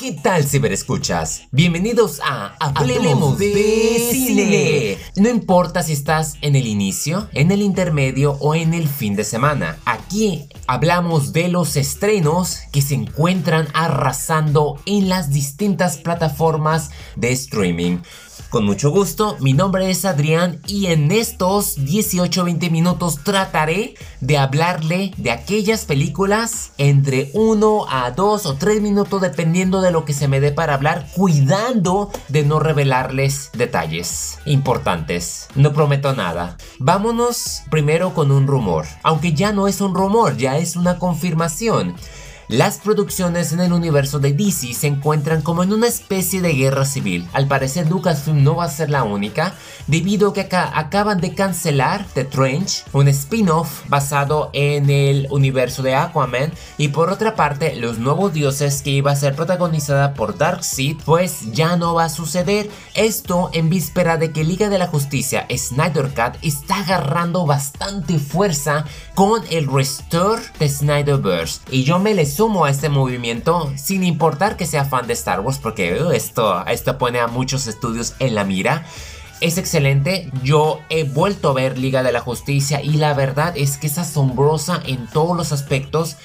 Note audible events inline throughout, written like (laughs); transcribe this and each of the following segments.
¿Qué tal ciberescuchas? Bienvenidos a Hablemos de, cine. No importa si estás en el inicio, en el intermedio o en el fin de semana. Aquí hablamos de los estrenos que se encuentran arrasando en las distintas plataformas de streaming. Con mucho gusto, mi nombre es Adrián y en estos 18-20 minutos trataré de hablarle de aquellas películas entre 1 a 2 o 3 minutos dependiendo de lo que se me dé para hablar, cuidando de no revelarles detalles importantes. No prometo nada. Vámonos primero con un rumor, aunque ya no es un rumor, ya es una confirmación. Las producciones en el universo de DC se encuentran como en una especie de guerra civil. Al parecer Lucasfilm no va a ser la única, debido a que acá acaban de cancelar The Trench, un spin-off basado en el universo de Aquaman, y por otra parte Los Nuevos Dioses que iba a ser protagonizada por Darkseid, pues ya no va a suceder. Esto en víspera de que Liga de la Justicia Snyder Cut está agarrando bastante fuerza con el restore de Snyderverse. Y yo me les sumo a este movimiento sin importar que sea fan de Star Wars porque uh, esto, esto pone a muchos estudios en la mira. Es excelente, yo he vuelto a ver Liga de la Justicia y la verdad es que es asombrosa en todos los aspectos.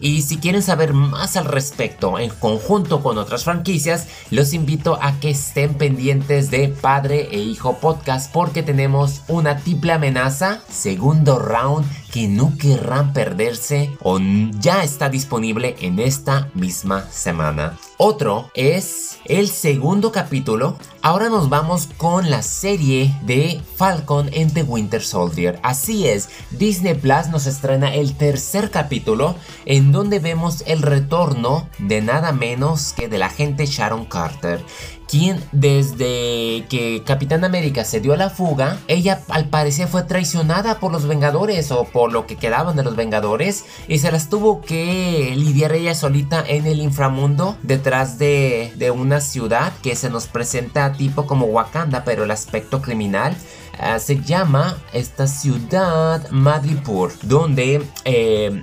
Y si quieren saber más al respecto en conjunto con otras franquicias, los invito a que estén pendientes de Padre e Hijo Podcast porque tenemos una triple amenaza, segundo round que no querrán perderse o ya está disponible en esta misma semana. Otro es el segundo capítulo. Ahora nos vamos con la serie de Falcon and the Winter Soldier. Así es, Disney Plus nos estrena el tercer capítulo en donde vemos el retorno de nada menos que de la agente Sharon Carter quien desde que Capitán América se dio a la fuga, ella al parecer fue traicionada por los Vengadores o por lo que quedaban de los Vengadores y se las tuvo que lidiar ella solita en el inframundo detrás de, de una ciudad que se nos presenta tipo como Wakanda pero el aspecto criminal. Ah, se llama esta ciudad Madripoor, donde eh,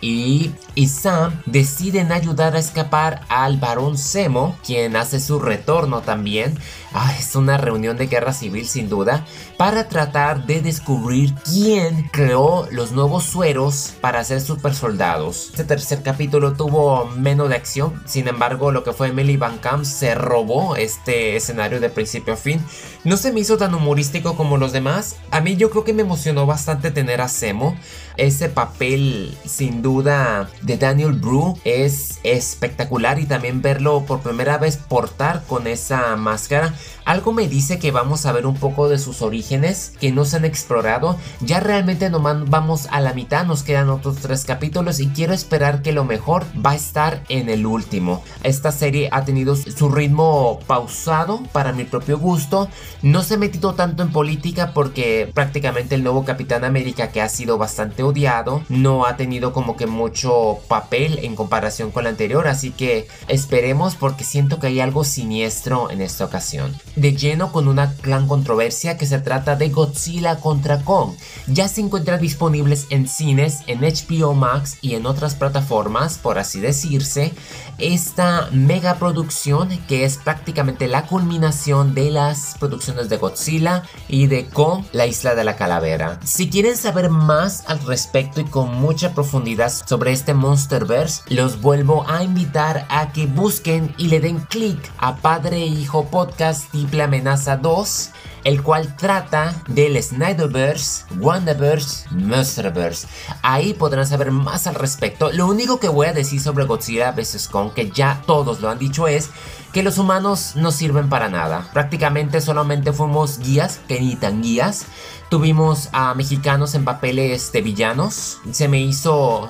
y, y, Sam deciden ayudar a escapar al barón Zemo, quien hace su retorno también. Ah, es una reunión de guerra civil sin duda, para tratar de descubrir quién creó los nuevos sueros para ser super soldados. Este tercer capítulo tuvo menos de acción, sin embargo lo que fue Emily Van Camp se robó este escenario de principio a fin. No se me hizo tan humorístico como los demás. A mí yo creo que me emocionó bastante tener a Semo. Ese papel sin duda de Daniel Brew es espectacular y también verlo por primera vez portar con esa máscara. Algo me dice que vamos a ver un poco de sus orígenes que no se han explorado. Ya realmente nomás vamos a la mitad, nos quedan otros tres capítulos y quiero esperar que lo mejor va a estar en el último. Esta serie ha tenido su ritmo pausado para mi propio gusto. No se ha metido en política porque prácticamente el nuevo Capitán América que ha sido bastante odiado no ha tenido como que mucho papel en comparación con la anterior. Así que esperemos porque siento que hay algo siniestro en esta ocasión de lleno con una gran controversia que se trata de Godzilla contra Kong. Ya se encuentran disponibles en cines, en HBO Max y en otras plataformas, por así decirse, esta mega producción que es prácticamente la culminación de las producciones de Godzilla y de Kong, la isla de la calavera. Si quieren saber más al respecto y con mucha profundidad sobre este Monsterverse, los vuelvo a invitar a que busquen y le den clic a Padre e Hijo Podcast Triple Amenaza 2 el cual trata del Snyderverse, Wonderverse, Monsterverse. Ahí podrán saber más al respecto. Lo único que voy a decir sobre Godzilla vs. Kong, que ya todos lo han dicho, es que los humanos no sirven para nada. Prácticamente solamente fuimos guías, que ni tan guías. Tuvimos a mexicanos en papeles de villanos. Se me hizo...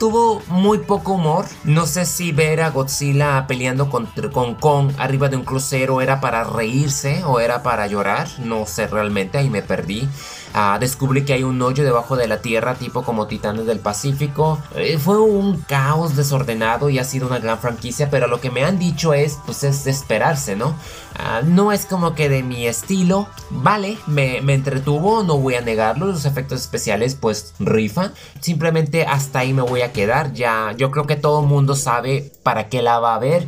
Tuvo muy poco humor. No sé si ver a Godzilla peleando con, con Kong arriba de un crucero era para reírse o era para llorar. No sé realmente, ahí me perdí. Ah, descubrí que hay un hoyo debajo de la tierra tipo como Titanes del Pacífico. Eh, fue un caos desordenado y ha sido una gran franquicia, pero lo que me han dicho es, pues es de esperarse, ¿no? Ah, no es como que de mi estilo, vale, me, me entretuvo, no voy a negarlo, los efectos especiales pues rifan. Simplemente hasta ahí me voy a a quedar. Ya, yo creo que todo el mundo sabe para qué la va a ver.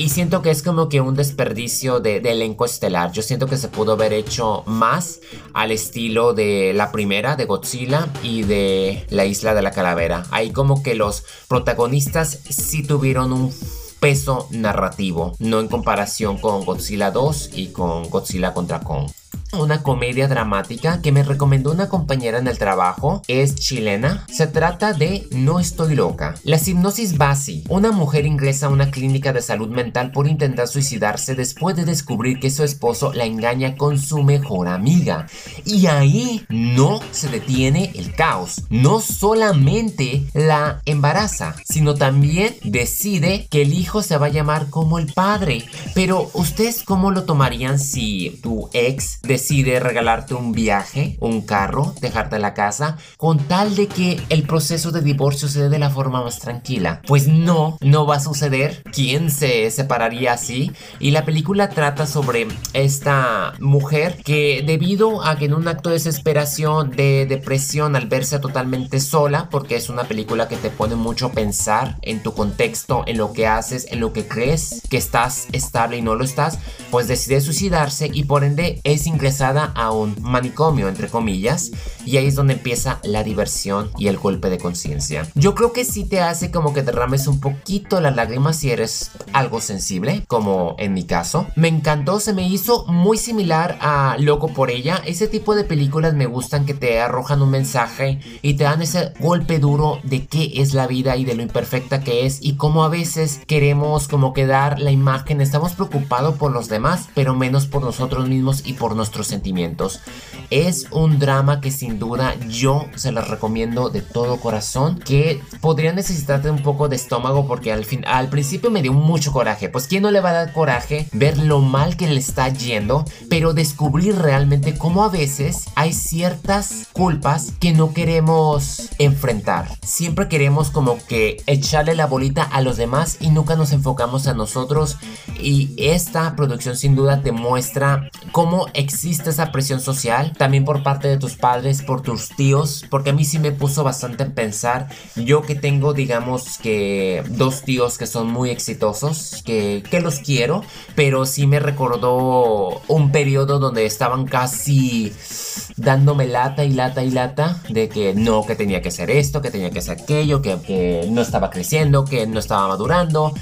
Y siento que es como que un desperdicio de, elenco estelar. Yo siento que se pudo haber hecho más al estilo de la primera, de Godzilla y de la isla de la calavera. Ahí como que los protagonistas sí tuvieron un peso narrativo, no en comparación con Godzilla 2 y con Godzilla contra Kong una comedia dramática que me recomendó una compañera en el trabajo. Es chilena. Se trata de No estoy loca. La hipnosis Basi. Una mujer ingresa a una clínica de salud mental por intentar suicidarse después de descubrir que su esposo la engaña con su mejor amiga. Y ahí no se detiene el caos. No solamente la embaraza, sino también decide que el hijo se va a llamar como el padre. Pero ustedes cómo lo tomarían si tu ex decide regalarte un viaje, un carro, dejarte la casa, con tal de que el proceso de divorcio se dé de la forma más tranquila. Pues no, no va a suceder. ¿Quién se separaría así? Y la película trata sobre esta mujer que debido a que en un acto de desesperación, de depresión, al verse totalmente sola, porque es una película que te pone mucho a pensar en tu contexto, en lo que haces, en lo que crees que estás estable y no lo estás, pues decide suicidarse y por ende es ingresada a un manicomio, entre comillas, y ahí es donde empieza la diversión y el golpe de conciencia. Yo creo que sí te hace como que derrames un poquito las lágrimas si eres algo sensible, como en mi caso. Me encantó, se me hizo muy similar a Loco por ella. Ese tipo de películas me gustan que te arrojan un mensaje y te dan ese golpe duro de qué es la vida y de lo imperfecta que es y cómo a veces queremos como que dar la imagen, estamos preocupados por los demás, pero menos por nosotros mismos y por nuestros sentimientos. Es un drama que sin duda yo se las recomiendo de todo corazón. Que podría necesitar un poco de estómago porque al, fin, al principio me dio mucho coraje. Pues quién no le va a dar coraje ver lo mal que le está yendo, pero descubrir realmente cómo a veces hay ciertas culpas que no queremos enfrentar. Siempre queremos como que echarle la bolita a los demás y nunca nos enfocamos a nosotros. Y esta producción sin duda te muestra cómo existe esa presión social, también por parte de tus padres, por tus tíos, porque a mí sí me puso bastante en pensar, yo que tengo digamos que dos tíos que son muy exitosos, que, que los quiero, pero sí me recordó un periodo donde estaban casi dándome lata y lata y lata de que no, que tenía que ser esto, que tenía que ser aquello, que, que no estaba creciendo, que no estaba madurando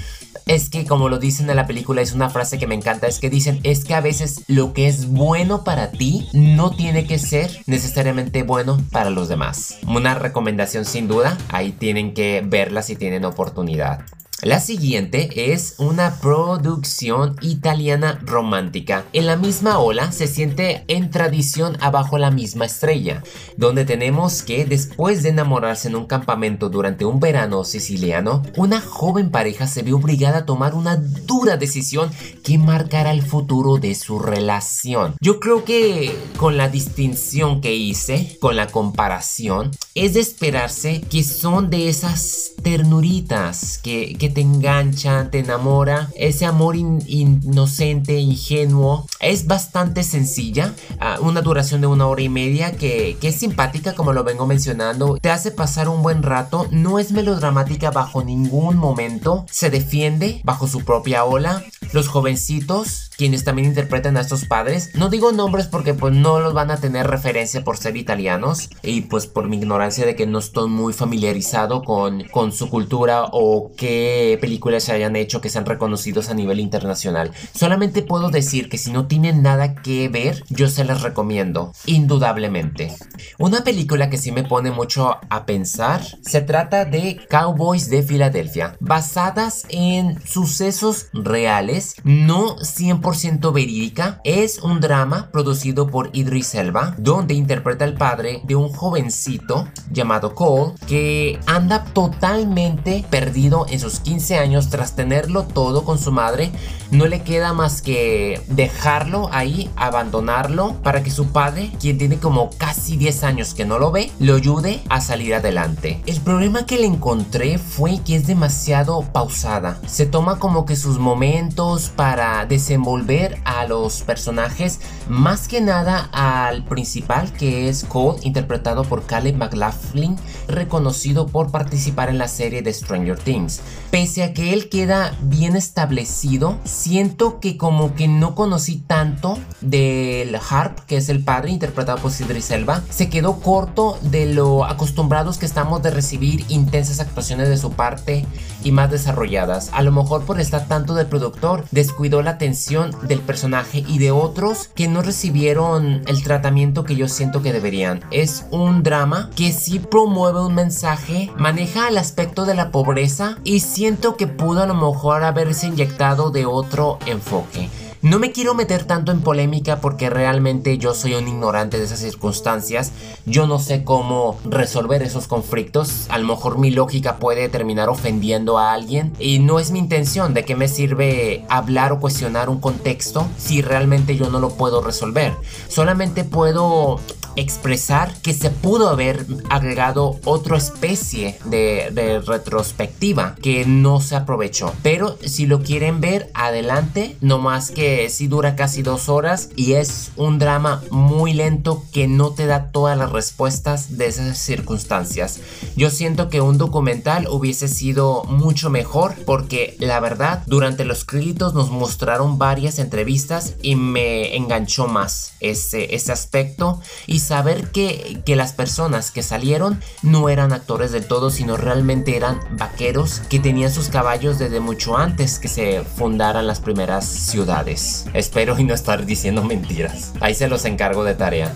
es que como lo dicen en la película, es una frase que me encanta, es que dicen, es que a veces lo que es bueno para ti no tiene que ser necesariamente bueno para los demás. Una recomendación sin duda, ahí tienen que verla si tienen oportunidad. La siguiente es una producción italiana romántica. En la misma ola se siente en tradición abajo la misma estrella, donde tenemos que después de enamorarse en un campamento durante un verano siciliano, una joven pareja se ve obligada a tomar una dura decisión que marcará el futuro de su relación. Yo creo que con la distinción que hice, con la comparación, es de esperarse que son de esas ternuritas que, que te engancha, te enamora. Ese amor inocente, ingenuo. Es bastante sencilla. una duración de una hora y media que, que es simpática como lo vengo mencionando. Te hace pasar un buen rato. No es melodramática bajo ningún momento. Se defiende bajo su propia ola. Los jovencitos quienes también interpretan a estos padres. No digo nombres porque pues no los van a tener referencia por ser italianos y pues por mi ignorancia de que no estoy muy familiarizado con, con su cultura o qué películas se hayan hecho que sean reconocidos a nivel internacional. Solamente puedo decir que si no tienen nada que ver, yo se las recomiendo, indudablemente. Una película que sí me pone mucho a pensar se trata de Cowboys de Filadelfia, basadas en sucesos reales, no 100% verídica, es un drama producido por Idris Elba, donde interpreta al padre de un jovencito llamado Cole que anda totalmente perdido en sus 15 años tras tenerlo todo con su madre. No le queda más que dejarlo ahí, abandonarlo, para que su padre, quien tiene como casi 10 años que no lo ve, lo ayude a salir adelante. El problema que le encontré fue que es demasiado pausada. Se toma como que sus momentos para desenvolver a los personajes, más que nada al principal que es Cole, interpretado por Caleb McLaughlin, reconocido por participar en la serie de Stranger Things. Pese a que él queda bien establecido, siento que como que no conocí tanto del Harp, que es el padre interpretado por Idris Elba, se quedó corto de lo acostumbrados que estamos de recibir intensas actuaciones de su parte y más desarrolladas. A lo mejor por estar tanto del productor, descuidó la atención del personaje y de otros que no recibieron el tratamiento que yo siento que deberían. Es un drama que sí promueve un mensaje, maneja el aspecto de la pobreza y siento que pudo a lo mejor haberse inyectado de otro enfoque. No me quiero meter tanto en polémica porque realmente yo soy un ignorante de esas circunstancias. Yo no sé cómo resolver esos conflictos. A lo mejor mi lógica puede terminar ofendiendo a alguien. Y no es mi intención de que me sirve hablar o cuestionar un contexto si realmente yo no lo puedo resolver. Solamente puedo expresar que se pudo haber agregado otra especie de, retrospectiva que no se aprovechó. Pero si lo quieren ver, adelante. No más que si dura casi dos horas y es un drama muy lento que no te da todas las respuestas de esas circunstancias. Yo siento que un documental hubiese sido mucho mejor porque la verdad durante los créditos nos mostraron varias entrevistas y me enganchó más ese, ese aspecto y saber que, que las personas que salieron no eran actores del todo, sino realmente eran vaqueros que tenían sus caballos desde mucho antes que se fundaran las primeras ciudades. Espero y no estar diciendo mentiras. Ahí se los encargo de tarea.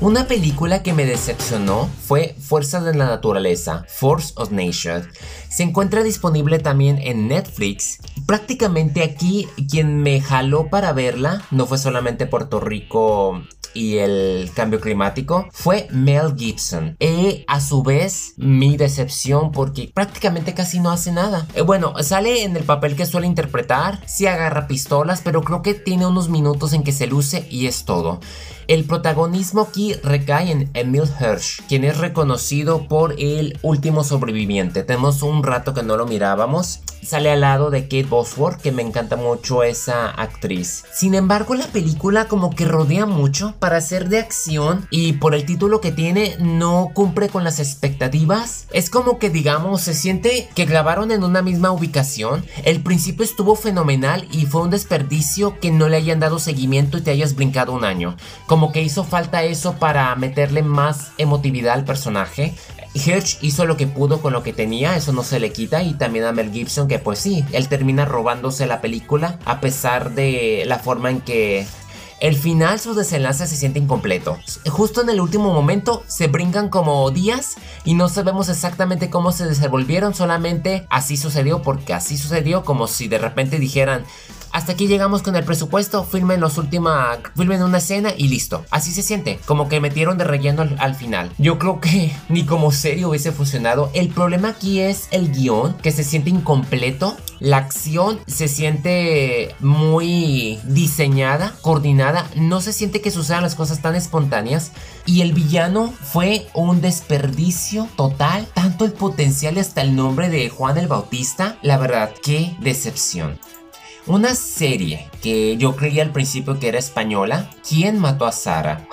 Una película que me decepcionó fue Fuerza de la Naturaleza, Force of Nature. Se encuentra disponible también en Netflix. Prácticamente aquí quien me jaló para verla no fue solamente Puerto Rico y el cambio climático fue Mel Gibson. Y a su vez mi decepción porque prácticamente casi no hace nada. Eh, bueno, sale en el papel que suele interpretar, sí agarra pistolas, pero creo que tiene unos minutos en que se luce y es todo. El protagonismo aquí recae en Emil Hirsch, quien es reconocido por el último sobreviviente. Tenemos un rato que no lo mirábamos. Sale al lado de Kate Bosworth, que me encanta mucho esa actriz. Sin embargo, la película como que rodea mucho para ser de acción y por el título que tiene no cumple con las expectativas. Es como que digamos, se siente que grabaron en una misma ubicación. El principio estuvo fenomenal y fue un desperdicio que no le hayan dado seguimiento y te hayas brincado un año que hizo falta eso para meterle más emotividad al personaje. Hirsch hizo lo que pudo con lo que tenía, eso no se le quita, y también a Mel Gibson que pues sí, él termina robándose la película a pesar de la forma en que el final, su desenlace se siente incompleto. Justo en el último momento se brincan como días y no sabemos exactamente cómo se desenvolvieron, solamente así sucedió porque así sucedió como si de repente dijeran hasta aquí llegamos con el presupuesto, filmen los última, filmen una escena y listo. Así se siente, como que metieron de relleno al, final. Yo creo que (laughs) ni como serie hubiese funcionado. El problema aquí es el guion, que se siente incompleto. La acción se siente muy diseñada, coordinada. No se siente que sucedan las cosas tan espontáneas. Y el villano fue un desperdicio total. Tanto el potencial hasta el nombre de Juan el Bautista. La verdad, qué decepción. Una serie que yo creía al principio que era española. ¿Quién mató a Sara?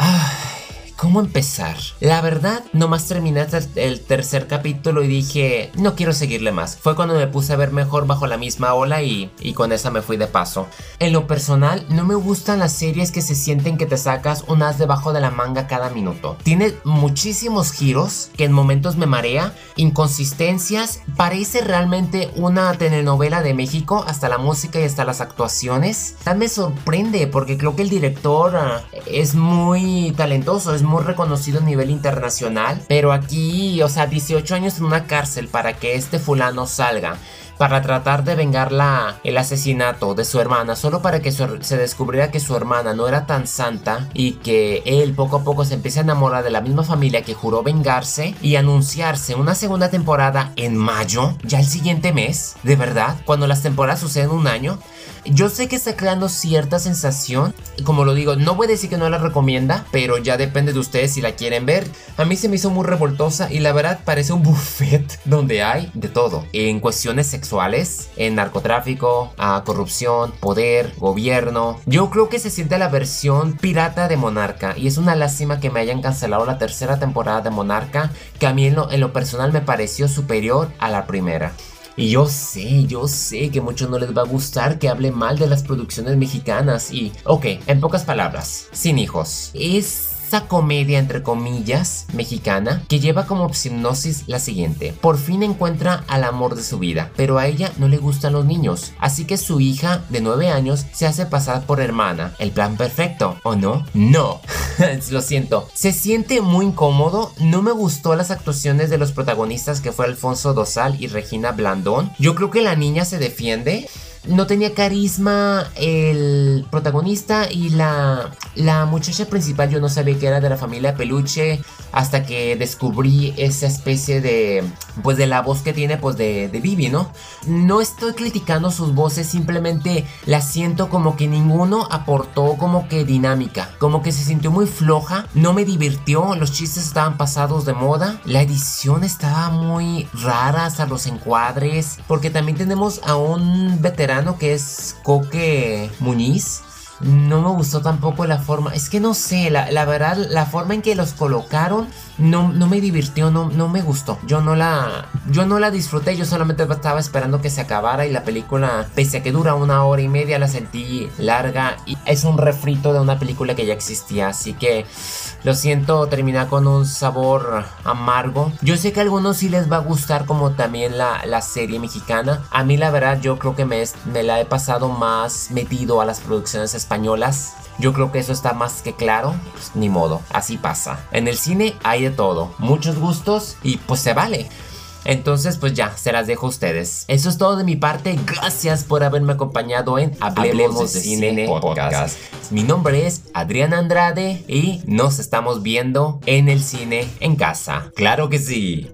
¿Cómo empezar? La verdad, nomás terminé el tercer capítulo y dije, no quiero seguirle más. Fue cuando me puse a ver mejor bajo la misma ola y, y con esa me fui de paso. En lo personal, no me gustan las series que se sienten que te sacas un as debajo de la manga cada minuto. Tiene muchísimos giros que en momentos me marea, inconsistencias, parece realmente una telenovela de México, hasta la música y hasta las actuaciones. Tal me sorprende porque creo que el director ah, es muy talentoso, es muy reconocido a nivel internacional, pero aquí, o sea, 18 años en una cárcel para que este fulano salga para tratar de vengar la, el asesinato de su hermana, solo para que se descubriera que su hermana no era tan santa y que él poco a poco se empiece a enamorar de la misma familia que juró vengarse y anunciarse una segunda temporada en mayo, ya el siguiente mes, de verdad, cuando las temporadas suceden un año. Yo sé que está creando cierta sensación, como lo digo, no voy a decir que no la recomienda, pero ya depende de ustedes si la quieren ver. A mí se me hizo muy revoltosa y la verdad parece un (laughs) buffet donde hay de todo, en cuestiones sexuales en narcotráfico, a corrupción, poder, gobierno. Yo creo que se siente la versión pirata de Monarca y es una lástima que me hayan cancelado la tercera temporada de Monarca, que a mí en lo, en lo personal me pareció superior a la primera. Y yo sé, yo sé que a muchos no les va a gustar que hable mal de las producciones mexicanas y, ok, en pocas palabras, sin hijos. Es comedia entre comillas mexicana que lleva como hipnosis la siguiente. Por fin encuentra al amor de su vida, pero a ella no le gustan los niños, así que su hija de 9 años se hace pasar por hermana. El plan perfecto, ¿o no? No. (laughs) Lo siento. Se siente muy incómodo. No me gustó las actuaciones de los protagonistas que fue Alfonso Dosal y Regina Blandón. Yo creo que la niña se defiende no tenía carisma el protagonista y la, la muchacha principal yo no sabía que era de la familia Peluche hasta que descubrí esa especie de pues de la voz que tiene pues de, de Vivi, ¿no? No estoy criticando sus voces, simplemente la siento como que ninguno aportó como que dinámica, como que se sintió muy floja, no me divirtió, los chistes estaban pasados de moda, la edición estaba muy rara hasta los encuadres, porque también tenemos a un veterano que es Coque Muñiz. No me gustó tampoco la forma. Es que no sé, la, la verdad, la forma en que los colocaron no, no me divirtió, no, no me gustó. Yo no la. Yo no la disfruté, yo solamente estaba esperando que se acabara. Y la película, pese a que dura una hora y media, la sentí larga. Y es un refrito de una película que ya existía. Así que lo siento, termina con un sabor amargo. Yo sé que a algunos sí les va a gustar, como también la, la serie mexicana. A mí, la verdad, yo creo que me, me la he pasado más metido a las producciones españolas. Yo creo que eso está más que claro. Pues, ni modo, así pasa. En el cine hay de todo, muchos gustos y pues se vale. Entonces, pues ya, se las dejo a ustedes. Eso es todo de mi parte. Gracias por haberme acompañado en Hablemos, de, Cine, Podcast. Mi nombre es Adrián Andrade y nos estamos viendo en el cine en casa. Claro que sí.